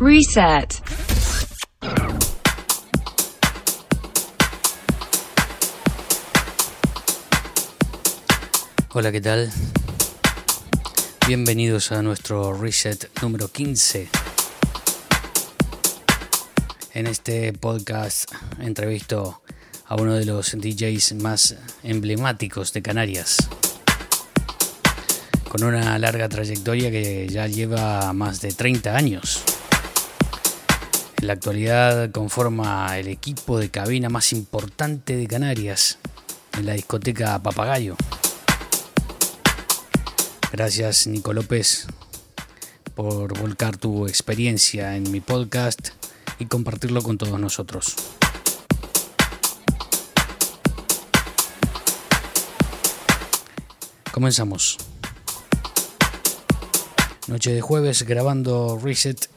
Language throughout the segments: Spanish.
Reset. Hola, ¿qué tal? Bienvenidos a nuestro reset número 15. En este podcast entrevisto a uno de los DJs más emblemáticos de Canarias, con una larga trayectoria que ya lleva más de 30 años. En la actualidad conforma el equipo de cabina más importante de Canarias, en la discoteca Papagayo. Gracias Nico López por volcar tu experiencia en mi podcast y compartirlo con todos nosotros. Comenzamos. Noche de jueves grabando Reset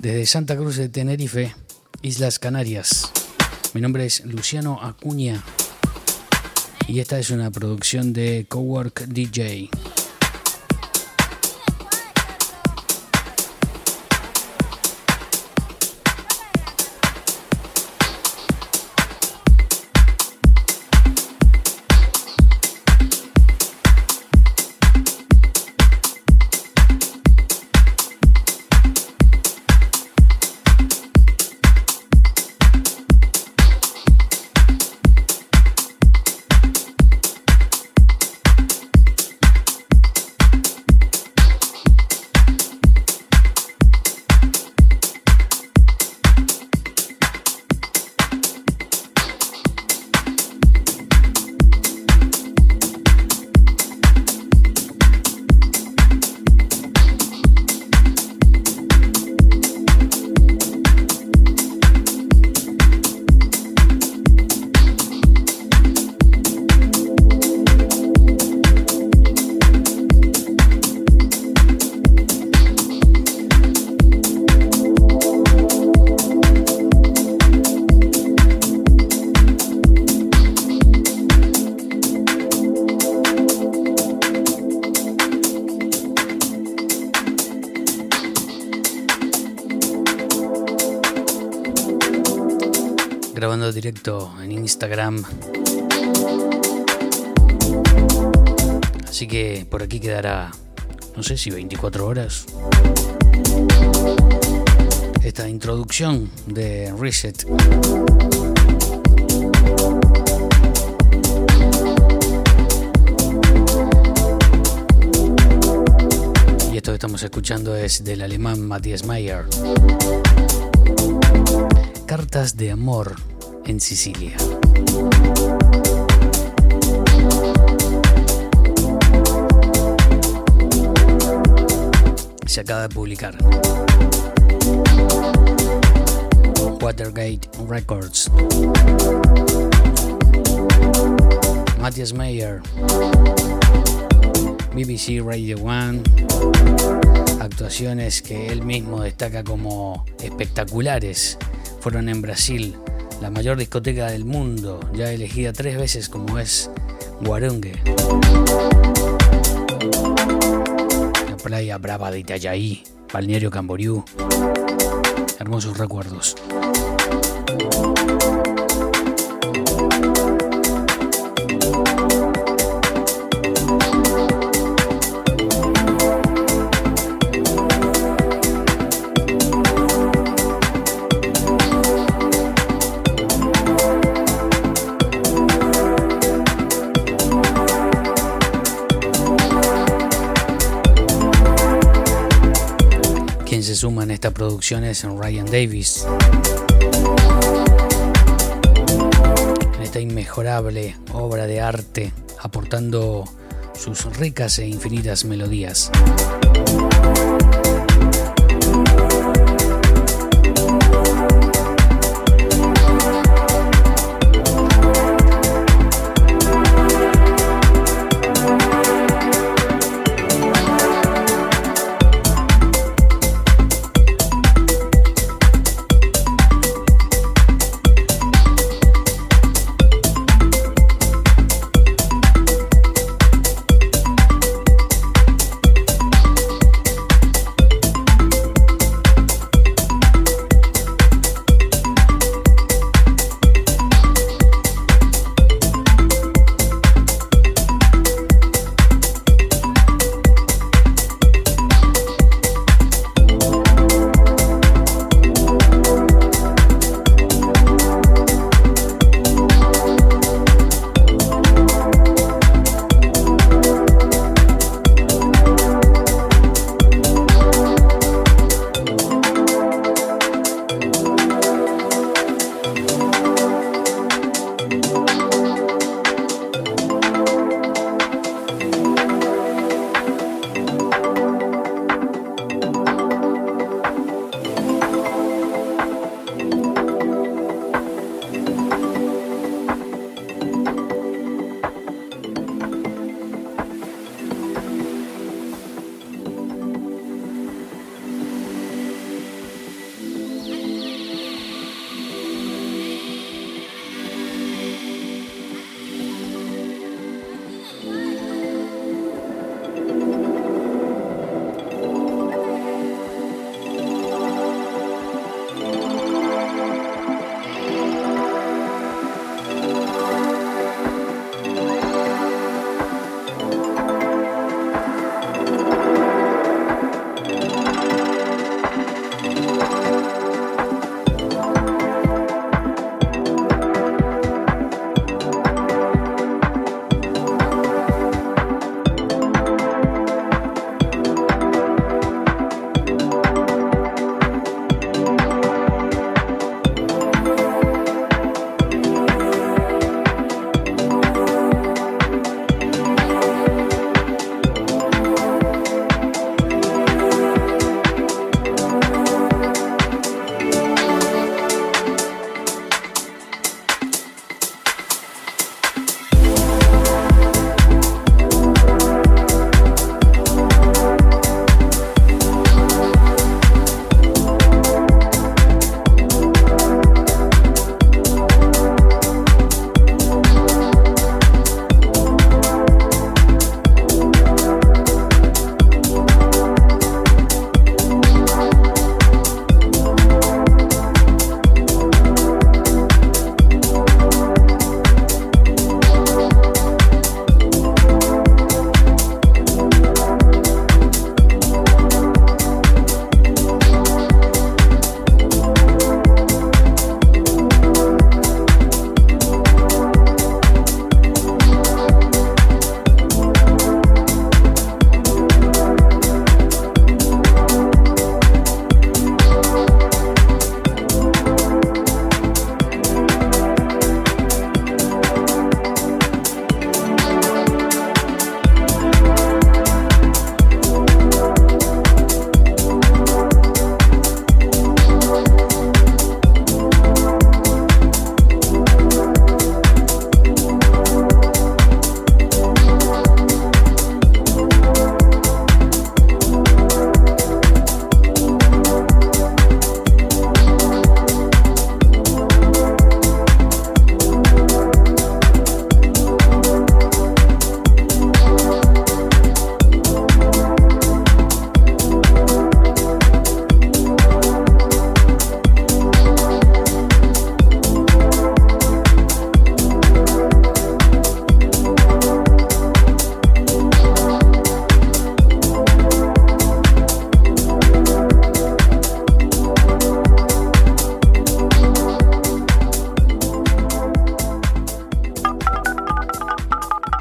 desde Santa Cruz de Tenerife, Islas Canarias. Mi nombre es Luciano Acuña y esta es una producción de Cowork DJ. En Instagram. Así que por aquí quedará, no sé si 24 horas, esta introducción de Reset. Y esto que estamos escuchando es del alemán Matthias Mayer. Cartas de Amor en Sicilia. Se acaba de publicar. Watergate Records. Matthias Mayer. BBC Radio One. Actuaciones que él mismo destaca como espectaculares fueron en Brasil, la mayor discoteca del mundo, ya elegida tres veces como es Guarungue. La playa brava de Itajaí, Balneario Camboriú. Hermosos recuerdos. Esta producción es Ryan Davis. En esta inmejorable obra de arte, aportando sus ricas e infinitas melodías.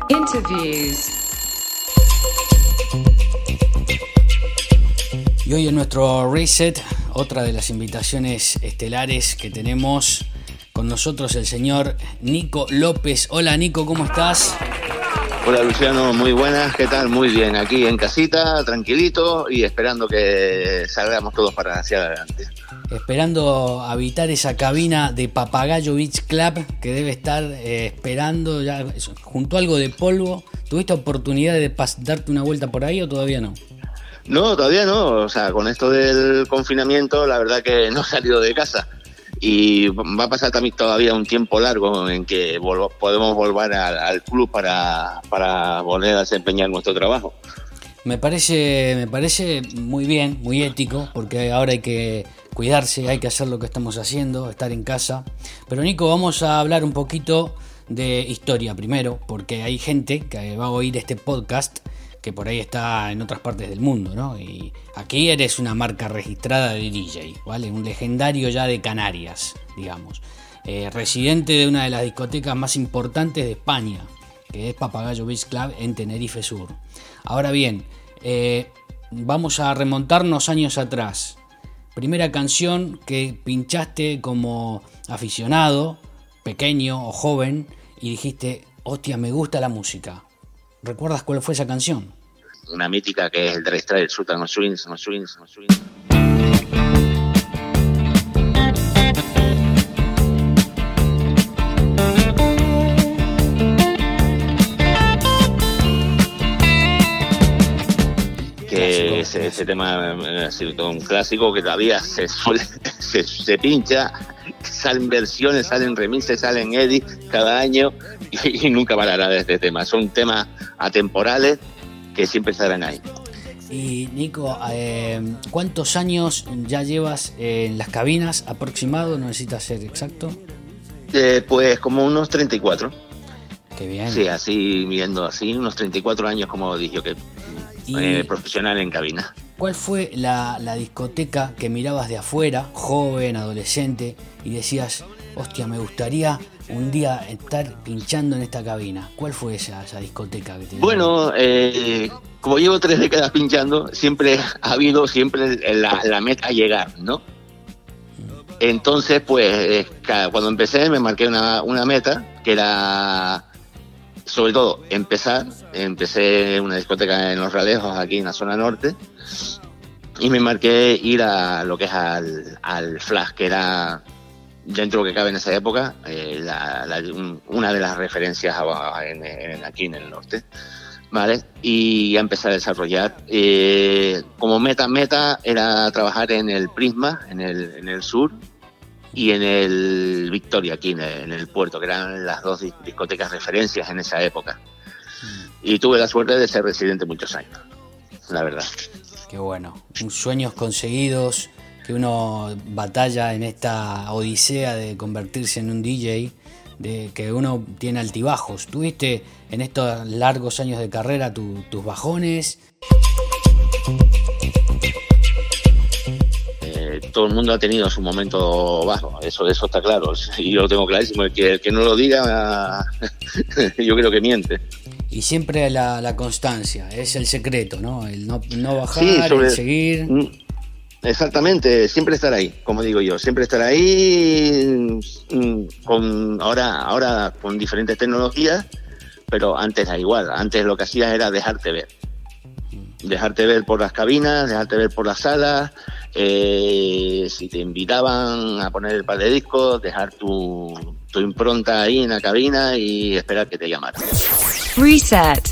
Interviews. Y hoy en nuestro reset, otra de las invitaciones estelares que tenemos con nosotros el señor Nico López. Hola Nico, ¿cómo estás? Hola Luciano, muy buenas, ¿qué tal? Muy bien, aquí en casita, tranquilito y esperando que salgamos todos para hacia adelante. Esperando habitar esa cabina de Papagayo Beach Club que debe estar eh, esperando ya junto a algo de polvo. ¿Tuviste oportunidad de darte una vuelta por ahí o todavía no? No, todavía no. O sea, con esto del confinamiento, la verdad que no he salido de casa. Y va a pasar también todavía un tiempo largo en que podemos volver al, club para, para volver a desempeñar nuestro trabajo. Me parece, me parece muy bien, muy ético, porque ahora hay que cuidarse, hay que hacer lo que estamos haciendo, estar en casa. Pero Nico, vamos a hablar un poquito de historia primero, porque hay gente que va a oír este podcast que por ahí está en otras partes del mundo, ¿no? Y aquí eres una marca registrada de DJ, ¿vale? Un legendario ya de Canarias, digamos. Eh, residente de una de las discotecas más importantes de España, que es Papagayo Beach Club en Tenerife Sur. Ahora bien, eh, vamos a remontarnos años atrás. Primera canción que pinchaste como aficionado, pequeño o joven, y dijiste, hostia, me gusta la música. ¿Recuerdas cuál fue esa canción? una mítica que es el de el Sultan Swings, Swings, Swings. Ese, ese, tema ha sido un clásico que todavía se, se, se, pincha, salen versiones, salen remixes, salen edits cada año y, y nunca parará de este tema. Son temas atemporales que siempre estarán ahí. Y Nico, eh, ¿cuántos años ya llevas en las cabinas aproximado? ¿No necesitas ser exacto? Eh, pues como unos 34. Qué bien. Sí, así viendo así, unos 34 años como dije que eh, profesional en cabina. ¿Cuál fue la, la discoteca que mirabas de afuera, joven, adolescente, y decías, hostia, me gustaría un día estar pinchando en esta cabina. ¿Cuál fue esa, esa discoteca que tenías? Bueno, eh, como llevo tres décadas pinchando, siempre ha habido siempre la, la meta a llegar, ¿no? Entonces, pues, cuando empecé me marqué una, una meta que era, sobre todo, empezar. Empecé una discoteca en Los Ralejos, aquí en la zona norte, y me marqué ir a lo que es al, al Flash, que era dentro de lo que cabe en esa época, eh, una de las referencias aquí en el norte. ¿Vale? Y a empezar a desarrollar. Eh, como meta, meta era trabajar en el Prisma, en el, en el sur, y en el Victoria, aquí en el, puerto, que eran las dos discotecas referencias en esa época. Y tuve la suerte de ser residente muchos años, la verdad. Qué bueno. Sueños conseguidos, que uno batalla en esta odisea de convertirse en un DJ, de que uno tiene altibajos. ¿Tuviste en estos largos años de carrera tus bajones? Todo el mundo ha tenido su momento bajo, eso, eso está claro, y yo lo tengo clarísimo, el que, que no lo diga, yo creo que miente. Y siempre la, constancia, es el secreto, ¿no? El no, bajar, el seguir. Mm, Exactamente, siempre estar ahí, como digo yo, siempre estar ahí mm, con ahora ahora con diferentes tecnologías, pero antes era igual, antes lo que hacías era dejarte ver. Dejarte ver por las cabinas, dejarte ver por las salas, eh, si te invitaban a poner el par de discos, dejar tu, tu impronta ahí en la cabina y esperar que te llamaran. Reset.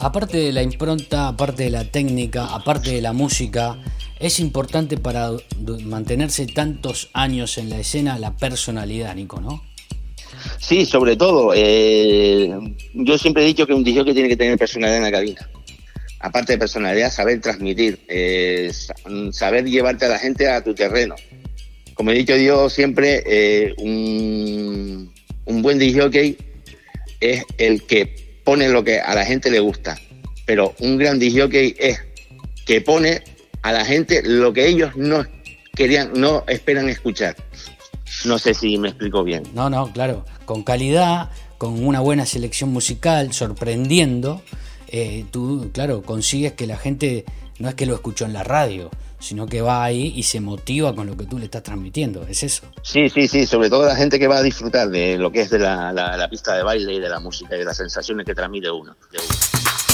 Aparte de la impronta, aparte de la técnica, aparte de la música, es importante para mantenerse tantos años en la escena la personalidad, Nico, ¿no? Sí, sobre todo. Eh, yo siempre he dicho que un DJ que tiene que tener personalidad en la cabina. Aparte de personalidad, saber transmitir, eh, saber llevarte a la gente a tu terreno. Como he dicho yo siempre, eh, un, un buen DJ es el que pone lo que a la gente le gusta, pero un gran DJ es que pone a la gente lo que ellos no querían, no esperan escuchar. No sé si me explico bien. No, no, claro, con calidad, con una buena selección musical, sorprendiendo. Eh, tú, claro, consigues que la gente no es que lo escuchó en la radio, sino que va ahí y se motiva con lo que tú le estás transmitiendo, ¿es eso? Sí, sí, sí, sobre todo la gente que va a disfrutar de lo que es de la, la, pista de baile y de la música y de las sensaciones que transmite uno. De uno.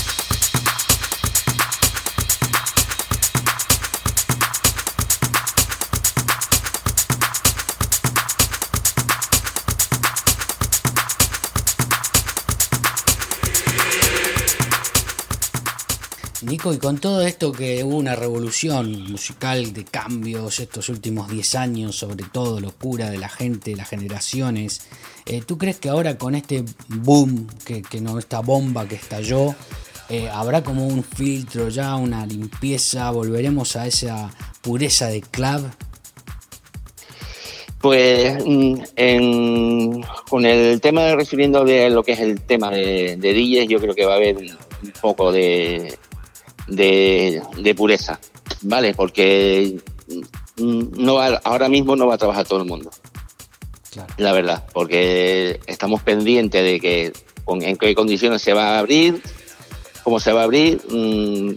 Nico, y con todo esto que hubo una revolución musical de cambios estos últimos 10 años, sobre todo locura de la gente, las generaciones, eh, ¿tú crees que ahora con este boom, que, no esta bomba que estalló, eh, habrá como un filtro ya, una limpieza, volveremos a esa pureza de club? Pues mm, con el tema refiriendo de lo que es el tema de, de yo creo que va a haber un poco de, de, pureza, ¿vale? Porque no ahora mismo no va a trabajar todo el mundo. La verdad, porque estamos pendientes de que en qué condiciones se va a abrir, cómo se va a abrir, mm,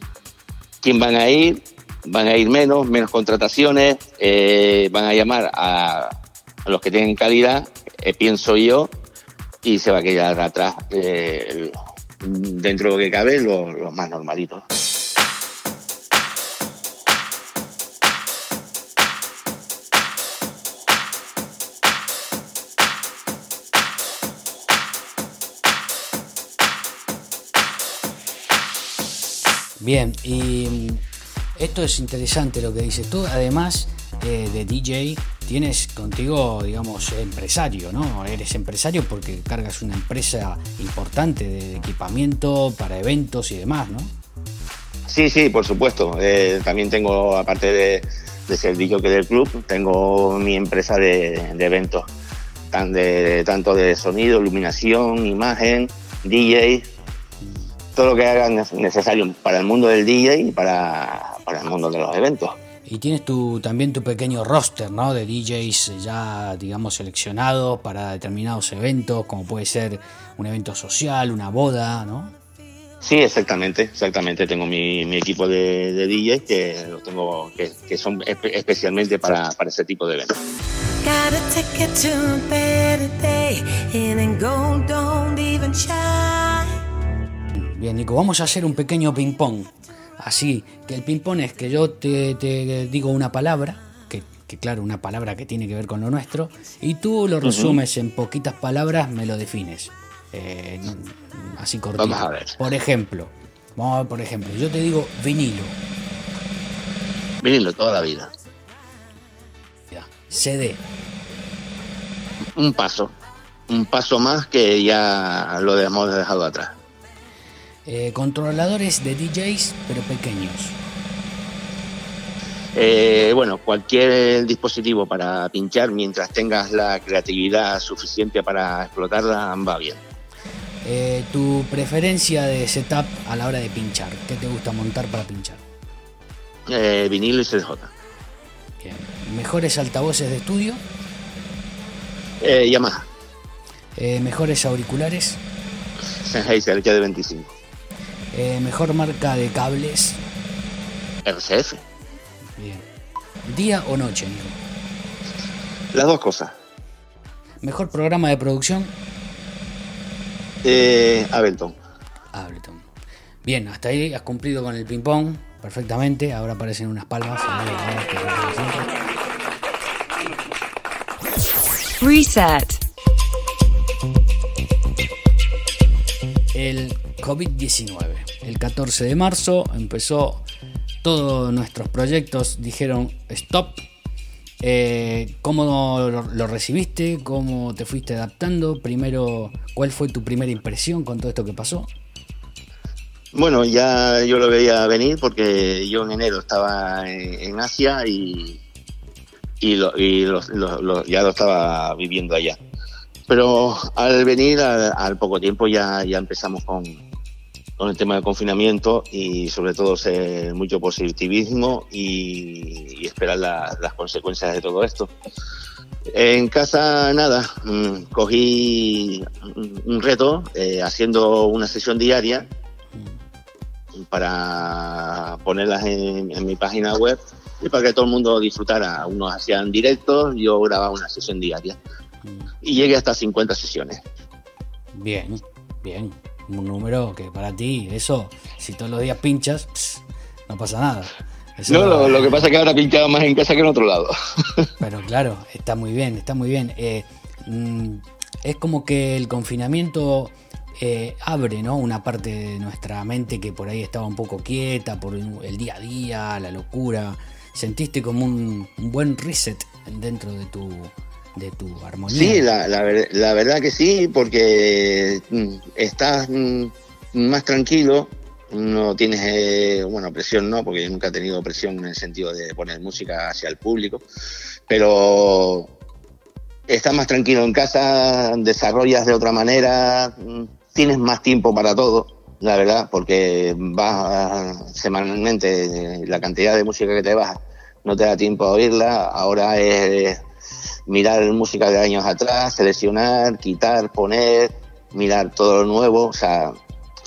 quién van a ir, van a ir menos, menos contrataciones, eh, van a llamar a, los que tienen calidad, eh, pienso yo, y se va a quedar atrás, eh, dentro de lo que cabe, los más normalitos. Bien, y mm, esto es interesante lo que dices tú. Además eh, de DJ, tienes contigo, digamos, empresario, ¿no? Eres empresario porque cargas una empresa importante de equipamiento para eventos y demás, ¿no? Sí, sí, por supuesto. Eh, también tengo, aparte de, ser DJ que del club, tengo mi empresa de, eventos, de, tanto de sonido, iluminación, imagen, DJ, todo lo que hagan necesario para el mundo del DJ y para, el mundo de los eventos. Y tienes tu, también tu pequeño roster, ¿no? De DJs ya, digamos, seleccionados para determinados eventos, como puede ser un evento social, una boda, ¿no? Sí, exactamente, exactamente. Tengo mi, equipo de, de, DJs que los tengo, que, son especialmente para, para, ese tipo de eventos. Bien, Nico, vamos a hacer un pequeño ping-pong. Así, que el ping-pong es que yo te, digo una palabra, que, claro, una palabra que tiene que ver con lo nuestro, y tú lo resumes en poquitas palabras, me lo defines. Eh, así cortito. Vamos a ver. Por ejemplo, vamos a ver, por ejemplo, yo te digo vinilo. Vinilo toda la vida. Ya. CD. Un paso. Un paso más que ya lo hemos dejado atrás. Eh, controladores de DJs, pero pequeños. Eh, bueno, cualquier dispositivo para pinchar mientras tengas la creatividad suficiente para explotarla va bien. Eh, ¿Tu preferencia de setup a la hora de pinchar? ¿Qué te gusta montar para pinchar? vinilo y CDJ. ¿Mejores altavoces de estudio? Yamaha. ¿Mejores auriculares? Sennheiser, de 25. Eh, mejor marca de cables. RCF. Bien. ¿Día o noche, Las dos cosas. Mejor programa de producción. Eh, Ableton. Ableton. Bien, hasta ahí has cumplido con el ping-pong perfectamente. Ahora aparecen unas palmas. Reset. El COVID-19. El 14 de marzo empezó todos nuestros proyectos, dijeron stop. Eh, ¿Cómo lo, recibiste? ¿Cómo te fuiste adaptando? Primero, ¿cuál fue tu primera impresión con todo esto que pasó? Bueno, ya yo lo veía venir porque yo en enero estaba en, Asia y, y, ya lo estaba viviendo allá. Pero al venir, al, poco tiempo, ya, ya empezamos con, con el tema del confinamiento y sobre todo ser mucho positivismo y, esperar las consecuencias de todo esto. En casa nada, mm, cogí un reto eh, haciendo una sesión diaria para ponerlas en, en mi página web y para que todo el mundo disfrutara. Unos hacían directos, yo grababa una sesión diaria. Y llegué hasta 50 sesiones. Bien, bien. Un número que para ti, eso, si todos los días pinchas, pss, no pasa nada. Eso- No, lo, lo que pasa es que ahora he pinchado más en casa que en otro lado. Pero claro, está muy bien, está muy bien. Eh, mm, es como que el confinamiento eh, abre ¿no? una parte de nuestra mente que por ahí estaba un poco quieta por el día a día, la locura. Sentiste como un, un buen reset dentro de tu, de tu armonía. Sí, la, la ver- la verdad que sí, porque mm, estás mm, más tranquilo, no tienes, eh, bueno, presión no, porque yo nunca he tenido presión en el sentido de poner música hacia el público, pero estás más tranquilo en casa, desarrollas de otra manera, mm, tienes más tiempo para todo, la verdad, porque vas semanalmente, la cantidad de música que te vas no te da tiempo a oírla, ahora es mirar música de años atrás, seleccionar, quitar, poner, mirar todo lo nuevo, o sea,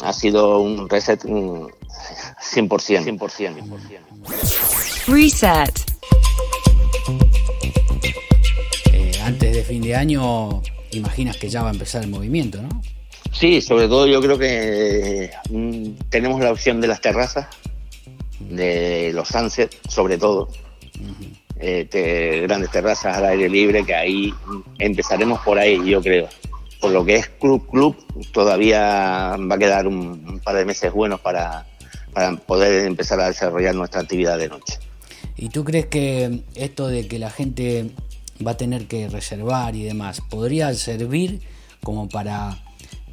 ha sido un reset mm, 100%, 100%, 100%. Reset. Eh, antes de fin de año, imaginas que ya va a empezar el movimiento, ¿no? Sí, sobre todo yo creo que mm, tenemos la opción de las terrazas, de los sunsets, sobre todo. Eh, te- grandes terrazas al aire libre, que ahí empezaremos por ahí, yo creo. Por lo que es club, club, todavía va a quedar un, un par de meses buenos para, para poder empezar a desarrollar nuestra actividad de noche. ¿Y tú crees que esto de que la gente va a tener que reservar y demás, podría servir como para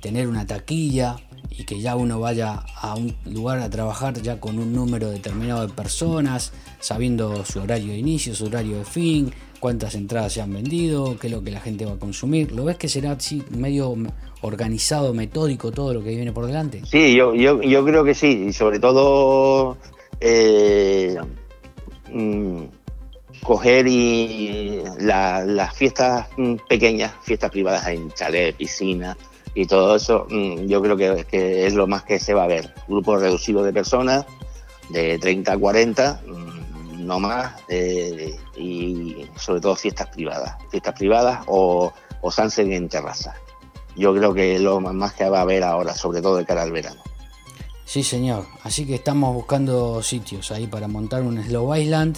tener una taquilla y que ya uno vaya a un lugar a trabajar ya con un número determinado de personas, sabiendo su horario de inicio, su horario de fin, cuántas entradas se han vendido, qué es lo que la gente va a consumir? ¿Lo ves que será así medio organizado, metódico todo lo que viene por delante? Sí, yo, yo, yo creo que sí, y sobre todo eh, mm, coger y la- las fiestas mm, pequeñas, fiestas privadas en chalet, piscina y todo eso, mm, yo creo que, es lo más que se va a ver. Grupos reducidos de personas, de 30 a 40, mm, no más, eh, y sobre todo fiestas privadas, fiestas privadas o, o sunset en terraza. Yo creo que es lo más que va a haber ahora, sobre todo de cara al verano. Sí, señor. Así que estamos buscando sitios ahí para montar un Slow Island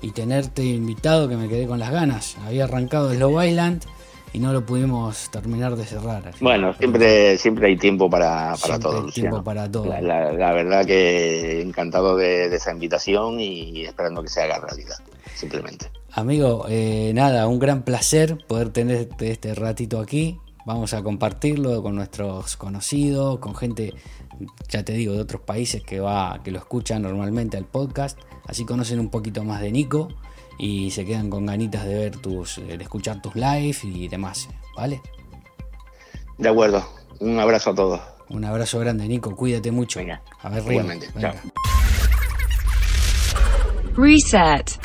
y tenerte invitado, que me quedé con las ganas. Había arrancado Slow Island y no lo pudimos terminar de cerrar. Así Bueno, siempre siempre hay tiempo para, para Siempre todo, hay Luciano. tiempo para todo. La, la- la verdad que encantado de, de esa invitación y esperando que se haga realidad, simplemente. Amigo, eh, nada, un gran placer poder tener este ratito aquí. Vamos a compartirlo con nuestros conocidos, con gente, ya te digo, de otros países que va, que lo escuchan normalmente al podcast. Así conocen un poquito más de Nico y se quedan con ganitas de ver tus, de escuchar tus live y demás, ¿vale? De acuerdo, un abrazo a todos. Un abrazo grande, Nico, cuídate mucho. Venga, a ver, Río. igualmente, Venga. chao. Reset.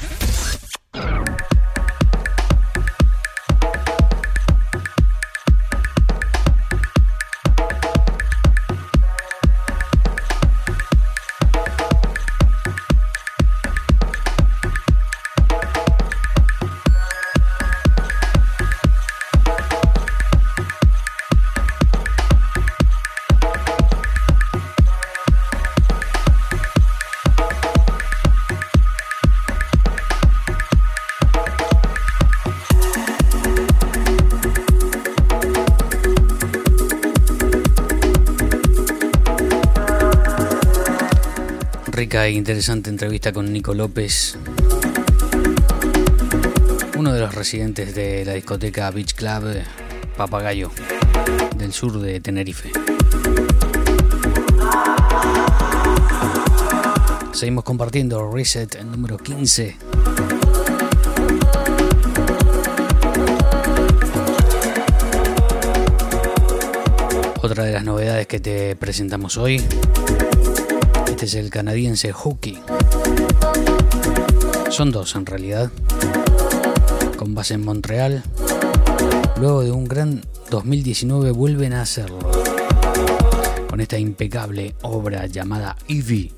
Interesante entrevista con Nico López, uno de los residentes de la discoteca Beach Club Papagayo, del sur de Tenerife. Seguimos compartiendo Reset número 15. Otra de las novedades que te presentamos hoy este es el canadiense Hookie. Son dos en realidad. Con base en Montreal. Luego de un gran 2019 vuelven a hacerlo. Con esta impecable obra llamada Ivy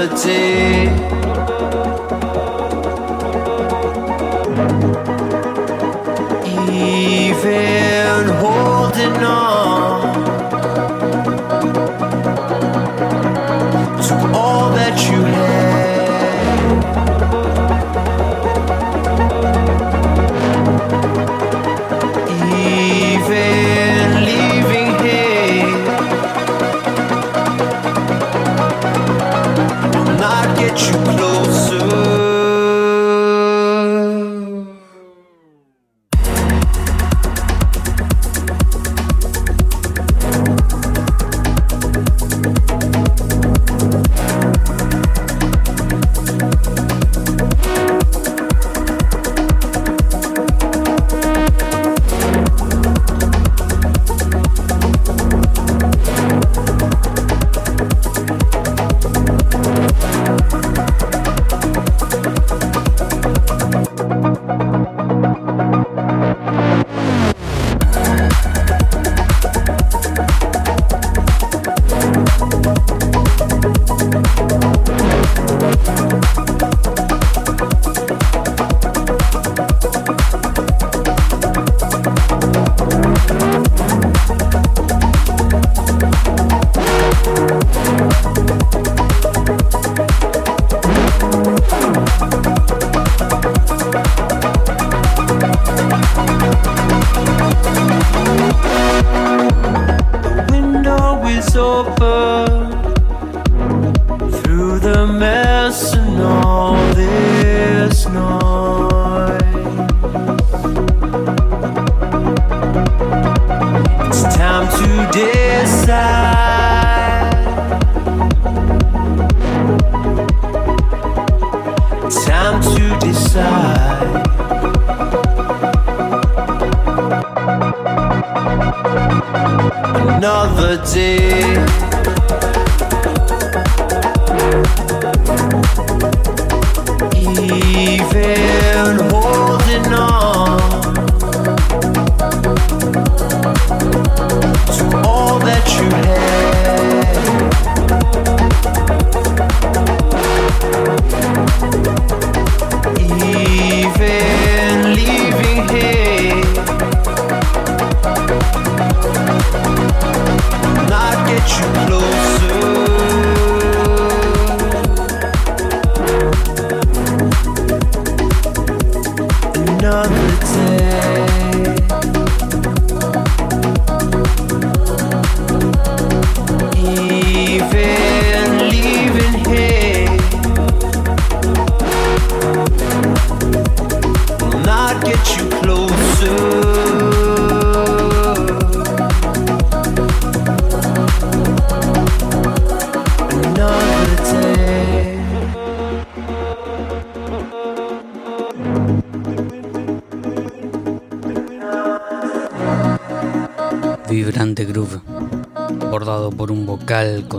melody. even holding on.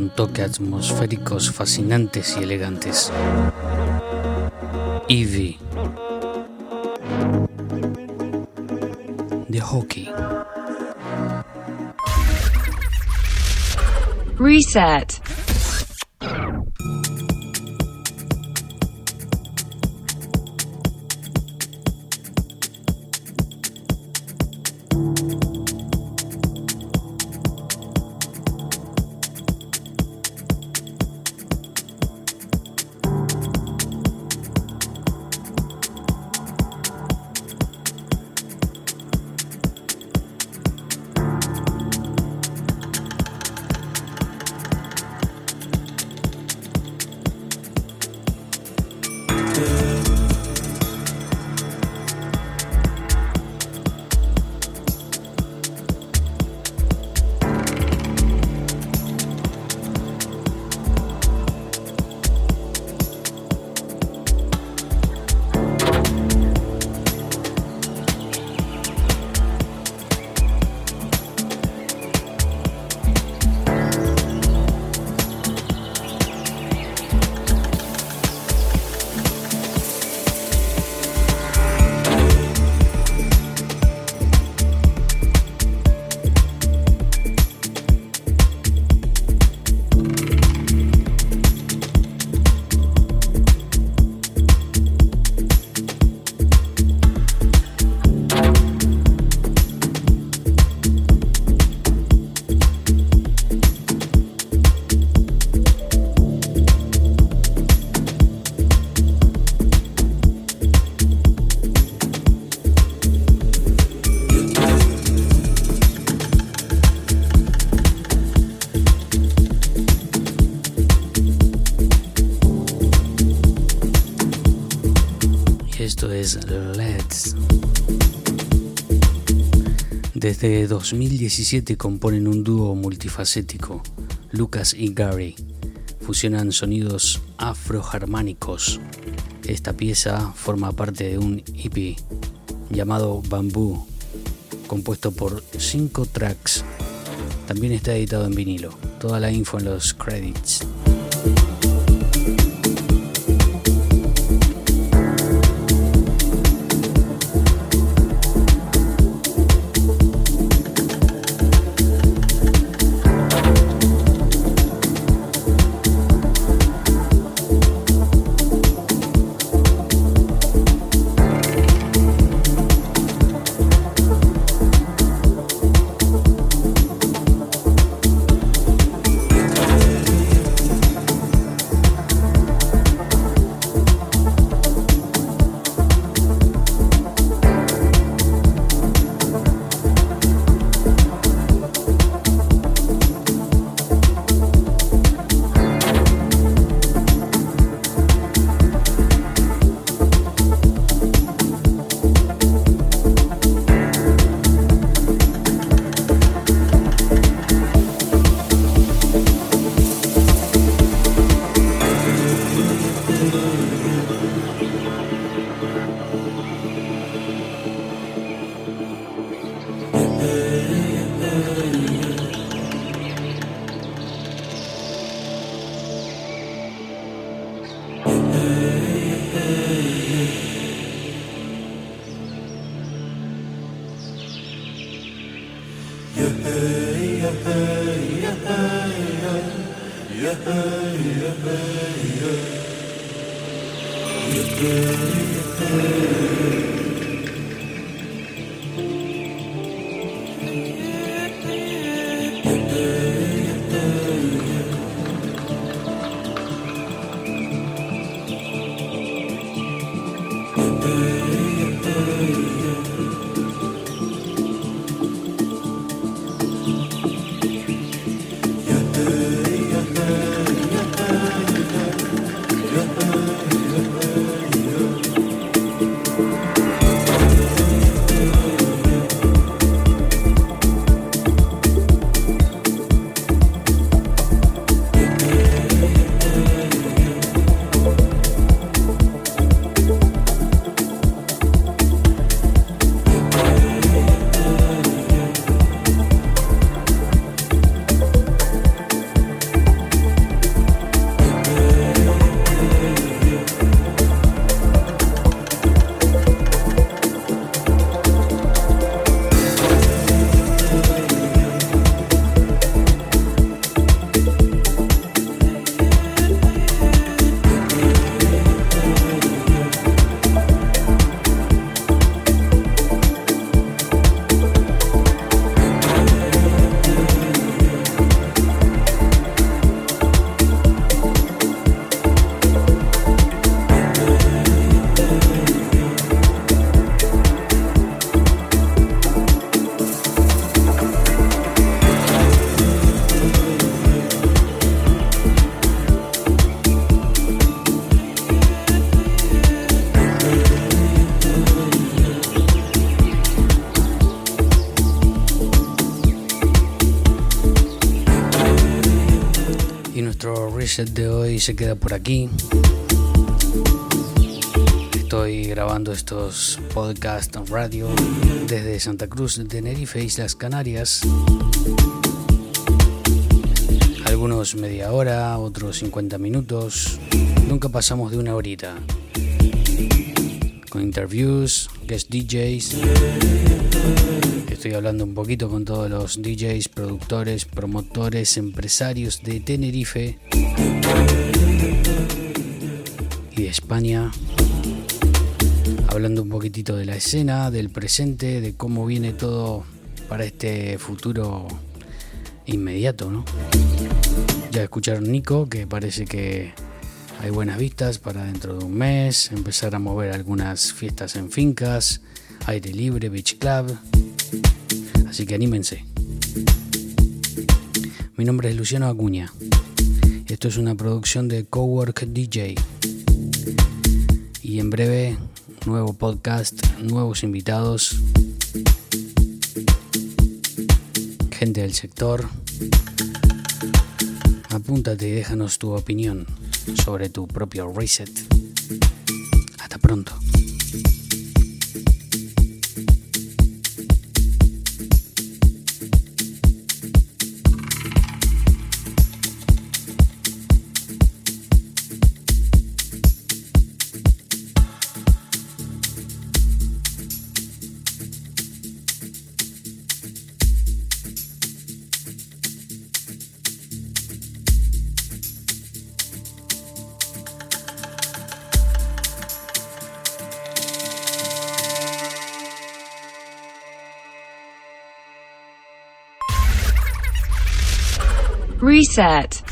con toques atmosféricos fascinantes y elegantes. Ivy de hockey. Reset. Desde 2017 componen un dúo multifacético, Lucas y Gary. Fusionan sonidos afrogermánicos. Esta pieza forma parte de un EP llamado Bamboo, compuesto por 5 tracks. También está editado en vinilo. Toda la info en los credits. De hoy se queda por aquí. Estoy grabando estos podcasts en radio desde Santa Cruz de Tenerife, Islas Canarias. Algunos media hora, otros 50 minutos. Nunca pasamos de una horita. Con interviews, guest DJs. Estoy hablando un poquito con todos los DJs, productores, promotores, empresarios de Tenerife y de España. Hablando un poquitito de la escena, del presente, de cómo viene todo para este futuro inmediato, ¿no? Ya escucharon Nico, que parece que hay buenas vistas para dentro de un mes, empezar a mover algunas fiestas en fincas, aire libre, beach club. Así que anímense. Mi nombre es Luciano Acuña. Esto es una producción de Cowork DJ. Y en breve nuevo podcast, nuevos invitados, gente del sector. Apúntate y déjanos tu opinión sobre tu propio reset. Hasta pronto. Reset.